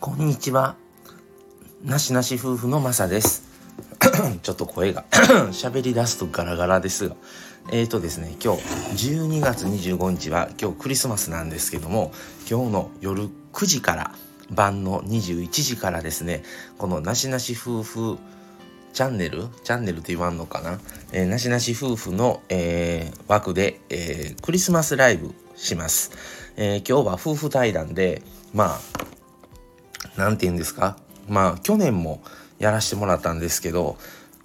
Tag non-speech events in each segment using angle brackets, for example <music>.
こんにちは。なしなし夫婦のまさです。<coughs> ちょっと声が <coughs> 喋り出すとガラガラですが。えーとですね、今日12月25日は今日クリスマスなんですけども、今日の夜9時から晩の21時からですね、このなしなし夫婦チャンネルチャンネルって言わんのかな、えー、なしなし夫婦の、えー、枠で、えー、クリスマスライブします。えー、今日は夫婦対談で、まあ、なんて言うんですか？まあ、去年もやらしてもらったんですけど、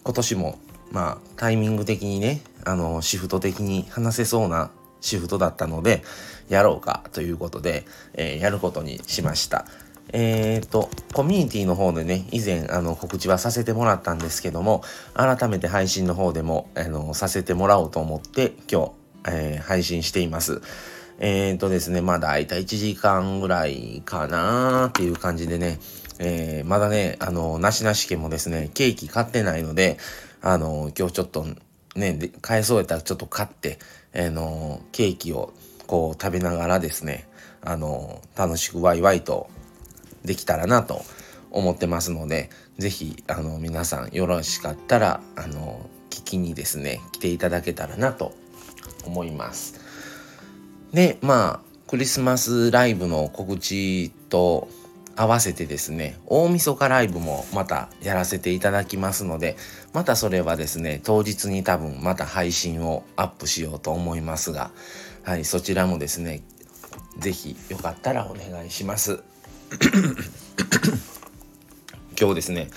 今年も、まあ、タイミング的にね、あの、シフト的に話せそうなシフトだったので、やろうかということで、えー、やることにしました。えっ、ー、と、コミュニティの方でね、以前、あの、告知はさせてもらったんですけども、改めて配信の方でも、あの、させてもらおうと思って、今日、えー、配信しています。えっ、とですね、まあ、だいた1時間ぐらいかなーっていう感じでね、えー、まだね、あの、なしなし家もですね、ケーキ買ってないので、あの、今日ちょっとね、買えそうやったらちょっと買って、あの、ケーキをこう食べながらですね、あの、楽しくワイワイとできたらなと思ってますので、ぜひ、あの、皆さんよろしかったら、あの、聞きにですね、来ていただけたらなと思います。で、まあ、クリスマスライブの告知と合わせてですね、大晦日ライブもまたやらせていただきますので、またそれはですね、当日に多分また配信をアップしようと思いますが、はい、そちらもですね、ぜひよかったらお願いします。<laughs> 今日ですね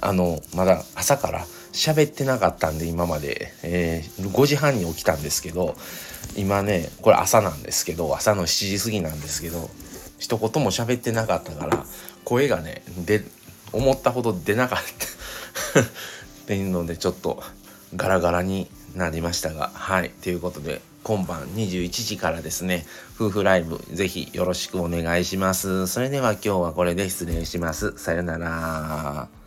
あのまだ朝から喋ってなかったんで今まで、えー、5時半に起きたんですけど今ねこれ朝なんですけど朝の7時過ぎなんですけど一言も喋ってなかったから声がねで思ったほど出なかった。<laughs> っていうのでちょっとガラガラになりましたがはい。ということで今晩21時からですね夫婦ライブぜひよろしくお願いします。それでは今日はこれで失礼します。さよなら。